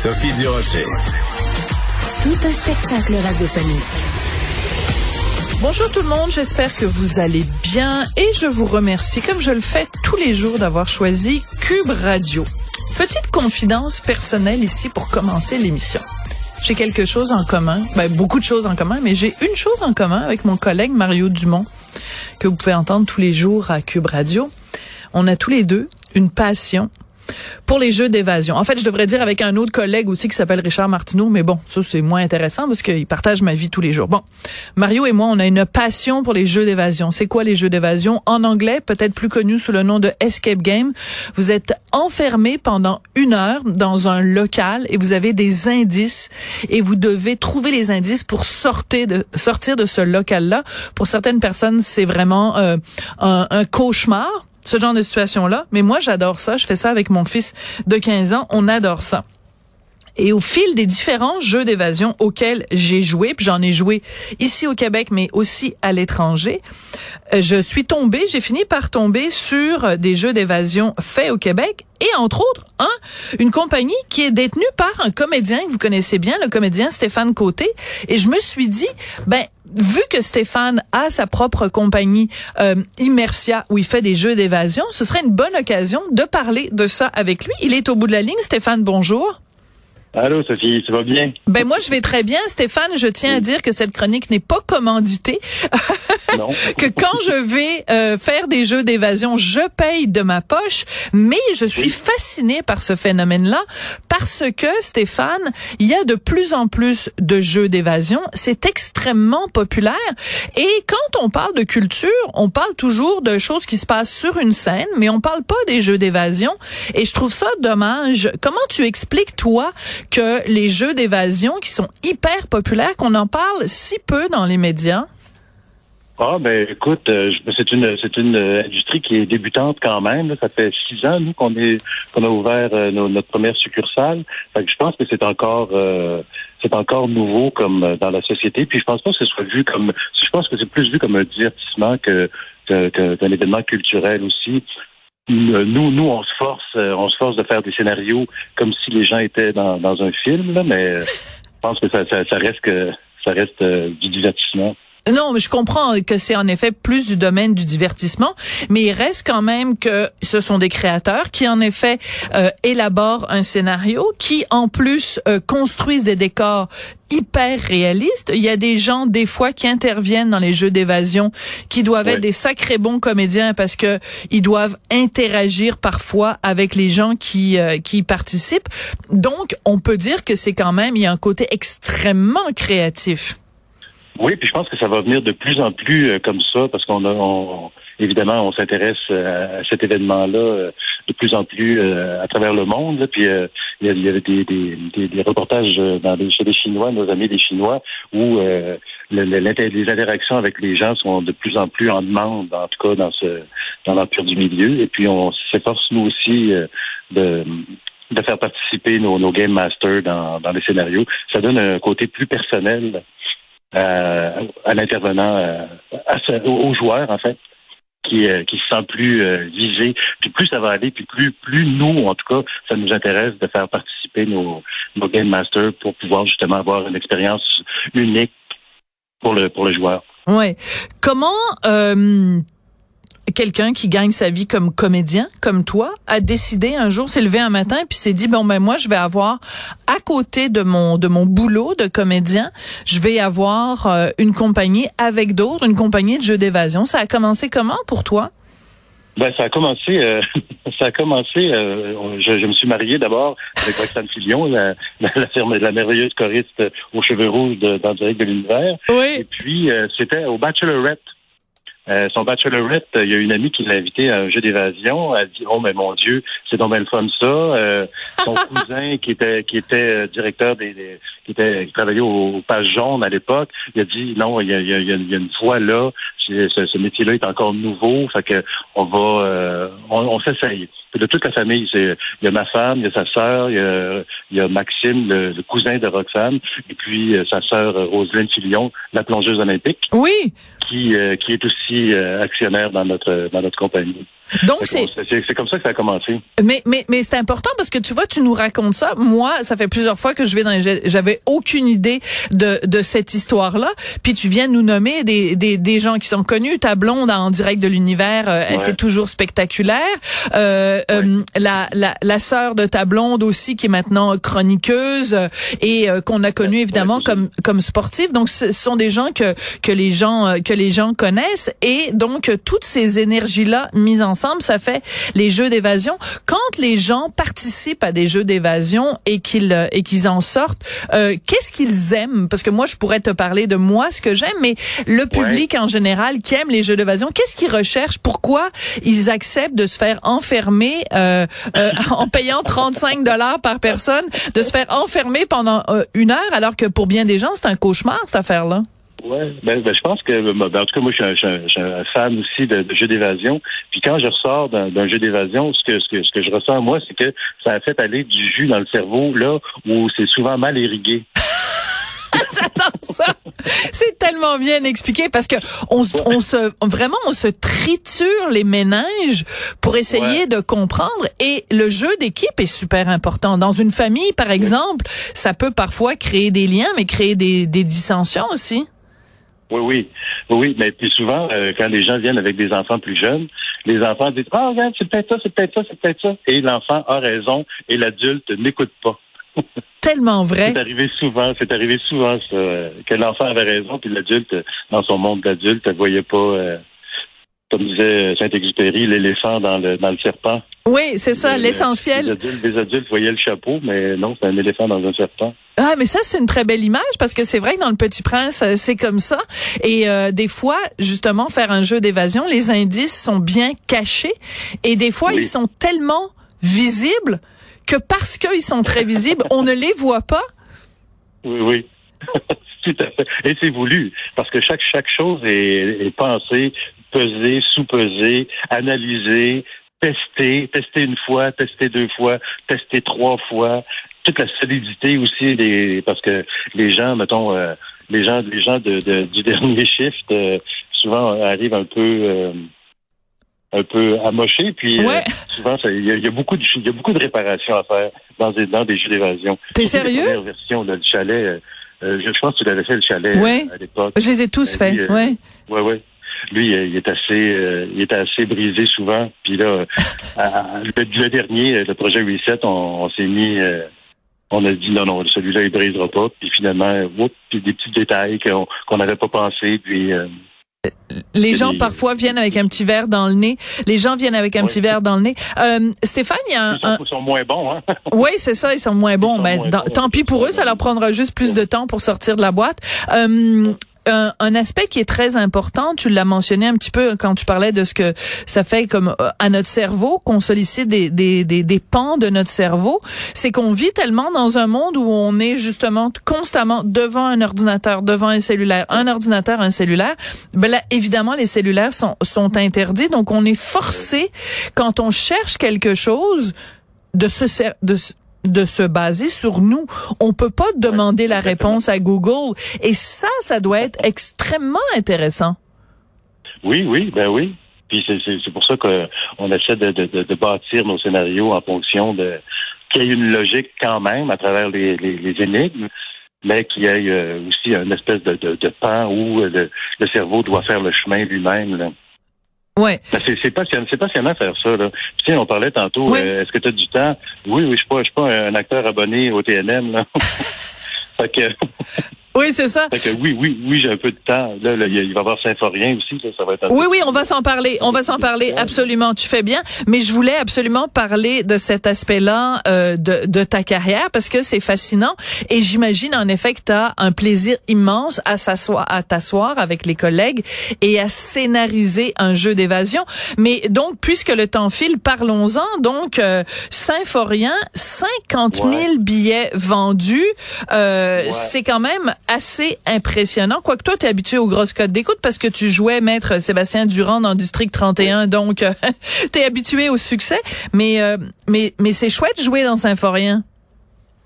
Sophie Durocher. Tout un spectacle radiophonique. Bonjour tout le monde, j'espère que vous allez bien et je vous remercie comme je le fais tous les jours d'avoir choisi Cube Radio. Petite confidence personnelle ici pour commencer l'émission. J'ai quelque chose en commun, ben, beaucoup de choses en commun, mais j'ai une chose en commun avec mon collègue Mario Dumont, que vous pouvez entendre tous les jours à Cube Radio. On a tous les deux une passion pour les jeux d'évasion. En fait, je devrais dire avec un autre collègue aussi qui s'appelle Richard Martineau, mais bon, ça c'est moins intéressant parce qu'il partage ma vie tous les jours. Bon, Mario et moi, on a une passion pour les jeux d'évasion. C'est quoi les jeux d'évasion? En anglais, peut-être plus connu sous le nom de escape game. Vous êtes enfermé pendant une heure dans un local et vous avez des indices et vous devez trouver les indices pour sortir de sortir de ce local-là. Pour certaines personnes, c'est vraiment euh, un, un cauchemar ce genre de situation-là. Mais moi, j'adore ça. Je fais ça avec mon fils de 15 ans. On adore ça. Et au fil des différents jeux d'évasion auxquels j'ai joué, puis j'en ai joué ici au Québec, mais aussi à l'étranger, euh, je suis tombée, j'ai fini par tomber sur des jeux d'évasion faits au Québec et entre autres, un, une compagnie qui est détenue par un comédien que vous connaissez bien, le comédien Stéphane Côté. Et je me suis dit, ben, vu que Stéphane a sa propre compagnie euh, Immersia où il fait des jeux d'évasion, ce serait une bonne occasion de parler de ça avec lui. Il est au bout de la ligne. Stéphane, bonjour. Allô, Sophie, ça va bien? Ben moi, je vais très bien. Stéphane, je tiens à dire que cette chronique n'est pas commanditée. Non. que quand je vais euh, faire des jeux d'évasion, je paye de ma poche, mais je suis fascinée par ce phénomène-là parce que, Stéphane, il y a de plus en plus de jeux d'évasion. C'est extrêmement populaire. Et quand on parle de culture, on parle toujours de choses qui se passent sur une scène, mais on parle pas des jeux d'évasion. Et je trouve ça dommage. Comment tu expliques, toi, que les jeux d'évasion qui sont hyper populaires, qu'on en parle si peu dans les médias? Ah ben écoute, euh, je- c'est une c'est une euh, industrie qui est débutante quand même. Ça fait six ans nous qu'on est a ouvert euh, notre première succursale. Je pense que c'est encore c'est encore nouveau comme dans la société. Puis je pense pas que ce soit vu comme je pense que c'est plus vu comme un divertissement que- qu'un événement culturel aussi. Nous, nous, on se force, euh, on se force de faire des scénarios comme si les gens étaient dans, dans un film, là, mais euh, je pense que ça, ça, ça reste que ça reste euh, du divertissement. Non, mais je comprends que c'est en effet plus du domaine du divertissement, mais il reste quand même que ce sont des créateurs qui en effet euh, élaborent un scénario, qui en plus euh, construisent des décors hyper réalistes. Il y a des gens des fois qui interviennent dans les jeux d'évasion qui doivent être des sacrés bons comédiens parce que ils doivent interagir parfois avec les gens qui euh, qui y participent. Donc on peut dire que c'est quand même il y a un côté extrêmement créatif. Oui, puis je pense que ça va venir de plus en plus euh, comme ça, parce qu'on a, on- évidemment, on s'intéresse euh, à cet événement-là euh, de plus en plus euh, à travers le monde. là. Puis euh, il y, y avait des, des, des, des reportages dans les, chez les Chinois, nos amis des Chinois, où le- les interactions avec les gens sont de plus en plus en demande, en tout cas dans ce dans l'empire du milieu. Et puis on s'efforce nous aussi de de faire participer nos, nos game masters dans, dans les scénarios. Ça donne un côté plus personnel euh, à l'intervenant, euh, à aux, joueurs en fait, qui, euh, qui se sent plus visé. Puis plus ça va aller, puis plus plus nous, en tout cas, ça nous intéresse de faire participer nos, nos game masters pour pouvoir justement avoir une expérience unique pour le pour le joueur. Ouais. Comment euh, quelqu'un qui gagne sa vie comme comédien, comme toi, a décidé un jour, s'est levé un matin puis s'est dit bon ben moi je vais avoir à côté de mon de mon boulot de comédien, je vais avoir euh, une compagnie avec d'autres, une compagnie de jeux d'évasion. Ça a commencé comment pour toi? Ben, ça a commencé, euh, ça a commencé. euh, je, je me suis marié d'abord avec Roxane Filion, la, la, la, la merveilleuse choriste aux cheveux rouges de, dans Direct de l'univers. Oui. Et puis, euh, c'était au Bachelorette. Euh, son bachelorette, il y a une amie qui l'a invité à un jeu d'évasion. Elle dit Oh mais mon Dieu, c'est donc bien le fun ça. Euh, son cousin qui était qui était directeur des, qui était qui travaillait au, Page Jaune à l'époque, il a dit non, il y a, il y a, il y a une voie là. Ce, ce métier-là est encore nouveau, fait que on va on, on s'essaye de toute la famille. C'est il y a ma femme, il y a sa sœur, il y a, il y a Maxime, le, cousin de Roxane, et puis euh, sa sœur euh, Roselyne Filion, la plongeuse olympique. Oui. Qui, euh, qui est aussi actionnaire dans notre dans notre compagnie. Donc c'est c'est comme ça que ça a commencé. Mais mais mais c'est important parce que tu vois, tu nous racontes ça. Moi, ça fait plusieurs fois que je vais dans j'avais aucune idée de de cette histoire-là. Puis tu viens nous nommer des des des gens qui sont connus. Ta blonde en direct de l'univers, euh, c'est toujours spectaculaire. Euh, euh, la la la sœur de ta blonde aussi qui est maintenant chroniqueuse et qu'on a connue évidemment comme comme sportive. Donc ce sont des gens que que les gens que les gens connaissent et donc toutes ces énergies là mises en ensemble, ça fait les jeux d'évasion. Quand les gens participent à des jeux d'évasion et qu'ils euh, et qu'ils en sortent, euh, qu'est-ce qu'ils aiment? Parce que moi, je pourrais te parler de moi, ce que j'aime, mais le public en général qui aime les jeux d'évasion, qu'est-ce qu'ils recherchent? Pourquoi ils acceptent de se faire enfermer euh, en payant 35 dollars par personne, de se faire enfermer pendant une heure, alors que pour bien des gens, c'est un cauchemar cette affaire-là? Ouais, ben, ben, je pense que, ben, ben en tout cas, moi, je suis un, fan aussi de, jeux d'évasion. Puis quand je ressors d'un jeu d'évasion, ce que, ce que ce que je ressens moi, c'est que ça a fait aller du jus dans le cerveau là où c'est souvent mal irrigué. J'adore ça. C'est tellement bien expliqué parce que on, on se vraiment on se triture les méninges pour essayer de comprendre et le jeu d'équipe est super important. Dans une famille par exemple, ça peut parfois créer des liens mais créer des, des dissensions aussi. Oui, oui. Oui, mais puis souvent, euh, quand les gens viennent avec des enfants plus jeunes, les enfants disent Ah, regarde, c'est peut-être ça, c'est peut-être ça, c'est peut-être ça. Et l'enfant a raison et l'adulte n'écoute pas. Tellement vrai. C'est arrivé souvent, c'est arrivé souvent ça, que l'enfant avait raison, puis l'adulte, dans son monde d'adulte, ne voyait pas, euh, comme disait Saint-Exupéry, l'éléphant dans le dans le serpent. Oui, c'est ça, l'essentiel. Les adultes, les adultes voyaient le chapeau, mais non, c'est un éléphant dans un serpent. Ah, mais ça, c'est une très belle image parce que c'est vrai que dans Le Petit Prince, euh, c'est comme ça. Et euh, des fois, justement, faire un jeu d'évasion, les indices sont bien cachés et des fois, ils sont tellement visibles que parce qu'ils sont très visibles, on ne les voit pas. Oui, oui. Tout à fait. Et c'est voulu parce que chaque chaque chose est, est pensée, pesée, sous-pesée, analysée, testée, testée une fois, testée deux fois, testée trois fois toute la solidité aussi des parce que les gens, mettons, euh, les gens, les gens de, du dernier shift euh, souvent arrivent un peu euh, un peu amochés, puis souvent il y, a beaucoup de il y a beaucoup de réparations à faire dans des dans des jeux d'évasion. T'es sérieux? La version du chalet. je, pense que tu l'avais fait le chalet à l'époque. Je les ai tous faits. ouais. Ouais, ouais lui, il est assez, il est assez brisé souvent. Puis là, le, dernier, le projet Reset, on, on s'est mis, on a dit non, non, celui-là, il brisera pas. Puis finalement, oups, puis des petits détails qu'on n'avait pas pensé. Puis euh, les gens parfois viennent avec un petit verre dans le nez. Les gens viennent avec un petit verre dans le nez. Euh, Stéphane, il y a un, ils sont, moins bons, hein. oui, c'est ça, ils sont moins bons. Mais ben, tant pis pour eux, ça leur prendra juste plus de temps pour sortir de la boîte. Euh, un, aspect qui est très important, tu l'as mentionné un petit peu quand tu parlais de ce que ça fait comme euh, à notre cerveau, qu'on sollicite des, des, des, des pans de notre cerveau, c'est qu'on vit tellement dans un monde où on est justement constamment devant un ordinateur, devant un cellulaire, un ordinateur, un cellulaire. Ben là, évidemment, les cellulaires sont, sont interdits, donc on est forcé, quand on cherche quelque chose, de se, de, de se baser sur nous. On peut pas demander la réponse à Google. Et ça, ça doit être extrêmement intéressant. Oui, oui, ben oui. Puis c'est pour ça qu'on essaie de, de, de, bâtir nos scénarios en fonction de qu'il y ait une logique quand même à travers les, les, énigmes, mais qu'il y ait euh, aussi une espèce de, de, de pan où le, le cerveau doit faire le chemin lui-même. Ouais. Ben, c'est passionnant, c'est passionnant faire ça. Là. Puis, on parlait tantôt, euh, est-ce que tu as du temps? Oui, oui, je suis pas, je suis pas un acteur abonné au TNM. Là. fait que Oui, c'est ça. Fait que oui, oui, oui, j'ai un peu de temps. Là, là, il va y avoir Symphorien aussi. Là, ça va être un Oui, oui, on va s'en parler. On va s'en parler absolument. Tu fais bien. Mais je voulais absolument parler de cet aspect-là euh, de, de ta carrière parce que c'est fascinant. Et j'imagine en effet que tu as un plaisir immense à s'asseoir, à t'asseoir avec les collègues et à scénariser un jeu d'évasion. Mais donc, puisque le temps file, parlons-en. Donc, euh, Symphorien, 50 000 Ouais. billets vendus. Euh, Ouais. C'est quand même assez impressionnant. Quoique toi, tu es habitué aux grosses codes d'écoute parce que tu jouais Maître Sébastien Durand dans District 31, donc euh, tu es habitué au succès. Mais, euh, mais, mais c'est chouette de jouer dans Symphorien.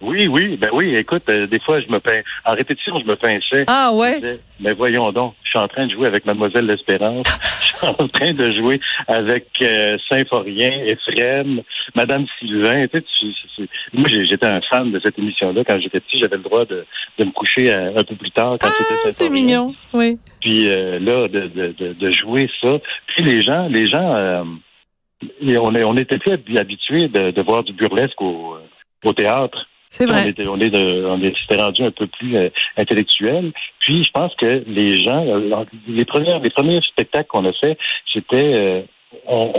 Oui, oui, ben oui. Écoute, euh, des fois, je me peins. En répétition, je me pinçais. Ah Je ouais? disais, Mais voyons donc, je suis en train de jouer avec Mademoiselle l'Espérance. je suis en train de jouer avec euh, Symphorien, Ephraim, Madame Sylvain. Tu sais, tu- moi, j'étais un fan de cette émission-là. Quand j'étais petit, j'avais le droit de, de me coucher euh, un peu plus tard quand Ah, c'est mignon. Oui. Puis euh, là, de, de, de, de jouer ça. Puis les gens, les gens, euh, on est on était plus hab- habitués de, de voir du burlesque au, au théâtre. C'est On vrai. était, on est, de, on rendu un peu plus euh, intellectuel. Puis je pense que les gens, euh, les premiers, les premiers spectacles qu'on a fait, c'était, euh, on,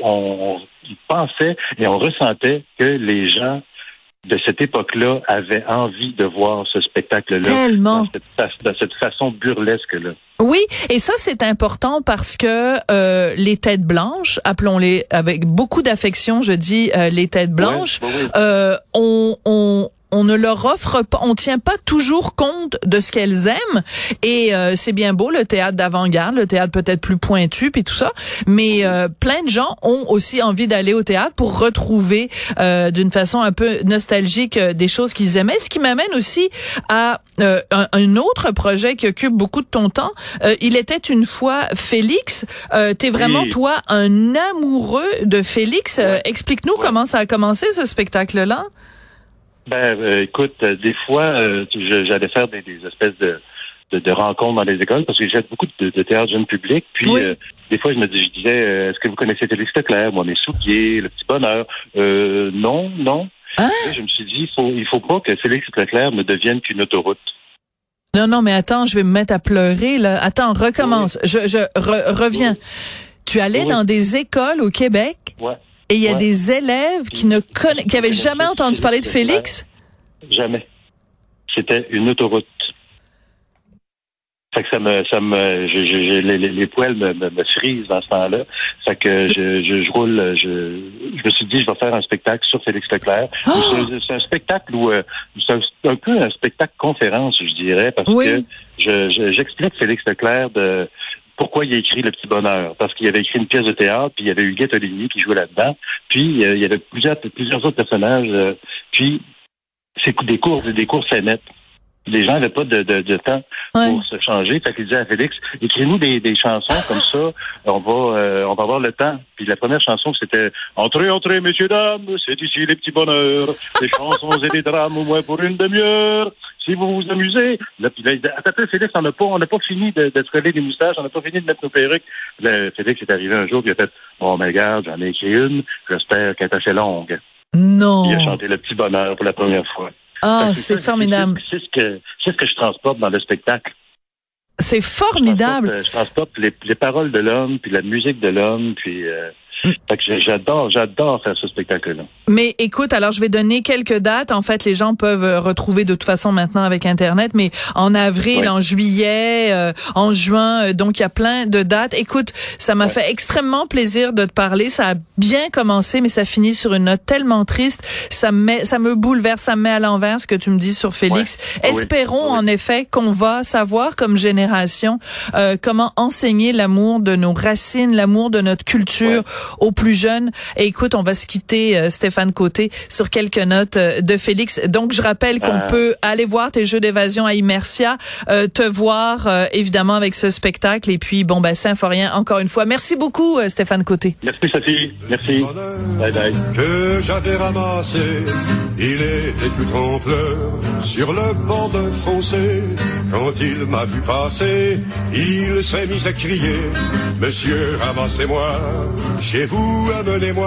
on, on pensait et on ressentait que les gens de cette époque-là avaient envie de voir ce spectacle-là Tellement. dans cette, fa- dans cette façon burlesque-là. Oui, et ça c'est important parce que euh, les têtes blanches, appelons-les avec beaucoup d'affection, je dis euh, les têtes blanches, Ouais, euh, on, on on ne leur offre pas, on tient pas toujours compte de ce qu'elles aiment. Et euh, c'est bien beau le théâtre d'avant-garde, le théâtre peut-être plus pointu puis tout ça, mais euh, plein de gens ont aussi envie d'aller au théâtre pour retrouver euh, d'une façon un peu nostalgique euh, des choses qu'ils aimaient. Ce qui m'amène aussi à euh, un, un autre projet qui occupe beaucoup de ton temps. Euh, il était une fois Félix. Euh, T'es vraiment Oui. toi un amoureux de Félix. Euh, Ouais. Explique-nous Ouais. comment ça a commencé ce spectacle-là. Ben, euh, écoute, euh, des fois, euh, j'allais faire des, des espèces de, de, de rencontres dans les écoles parce que j'ai beaucoup de, de théâtre jeune public. Puis, Oui. euh, des fois, je me dis, je disais, euh, est-ce que vous connaissez Félix Leclerc, moi, mes souliers, le petit bonheur? Euh, non, non. Hein? Je me suis dit, il faut, il faut pas que Félix Leclerc ne devienne qu'une autoroute. Non, non, mais attends, je vais me mettre à pleurer, là. Attends, recommence. Je, je re- reviens. Tu allais dans des écoles au Québec? Ouais. Et il y a Ouais. des élèves qui ne connaissent, qui avaient jamais entendu parler de Félix. Jamais. C'était une autoroute. Fait que ça me, ça me, je- les, poils me, me, me frisent dans ce temps-là. Fait que je, je, je roule, je, je me suis dit, je vais faire un spectacle sur Félix Leclerc. Oh! C'est- un spectacle où, euh, c'est un, peu un spectacle conférence, je dirais, parce Oui. que je, je- j'explique Félix Leclerc de pourquoi il a écrit Le Petit Bonheur? Parce qu'il avait écrit une pièce de théâtre, puis il y avait Huguette Oligny qui jouait là-dedans. Puis euh, il y avait plusieurs, plusieurs autres personnages. euh, puis c'est des cours, des cours scénettes. Les gens n'avaient pas de, de, de temps Ouais. pour se changer. Fait qu'il disait à Félix, écris-nous des, des chansons comme ça, on va euh, on va avoir le temps. Puis la première chanson, c'était Entrez, entrez, messieurs, dames, c'est ici les petits bonheurs, des chansons et des drames au moins pour une demi-heure. Si vous vous amusez, là, puis là, attends, Félix, on n'a pas, on n'a pas fini de, de se coller des moustaches, on n'a pas fini de mettre nos perruques. Là, Félix est arrivé un jour, puis il a fait, bon, mais regarde, j'en ai écrit une, j'espère qu'elle est assez longue. Non. Il a chanté le petit bonheur pour la première fois. Ah, c'est formidable. C'est ce que c'est ce que je transporte dans le spectacle. C'est Je formidable. transporte, euh, Je transporte les, les paroles de l'homme, puis la musique de l'homme, puis euh. Fait que j'ai- j'adore, j'adore faire ce spectacle-là. Mais écoute, alors je vais donner quelques dates. En fait, les gens peuvent euh, retrouver de toute façon maintenant avec Internet, mais en avril, en juillet, euh, en juin, euh, donc il y a plein de dates. Écoute, ça m'a fait extrêmement plaisir de te parler. Ça a bien commencé, mais ça finit sur une note tellement triste. Ça me met, ça me bouleverse, ça me met à l'envers ce que tu me dis sur Félix. Ah oui. Espérons Ah en effet qu'on va savoir comme génération euh, comment enseigner l'amour de nos racines, l'amour de notre culture aux plus jeunes. Et écoute, on va se quitter, euh, Stéphane Côté, sur quelques notes euh, de Félix. Donc, je rappelle qu'on Ah. peut aller voir tes jeux d'évasion à Immersia, euh, te voir euh, évidemment avec ce spectacle. Et puis, bon, ben, Symphorien, encore une fois. Merci beaucoup, euh, Stéphane Côté. Merci Sophie, merci. Bye bye. que j'avais ramassé. Il était tout en pleurs sur le bord d'un fossé. Quand il m'a vu passer, il s'est mis à crier Monsieur, ramassez-moi, chez vous, amenez-moi.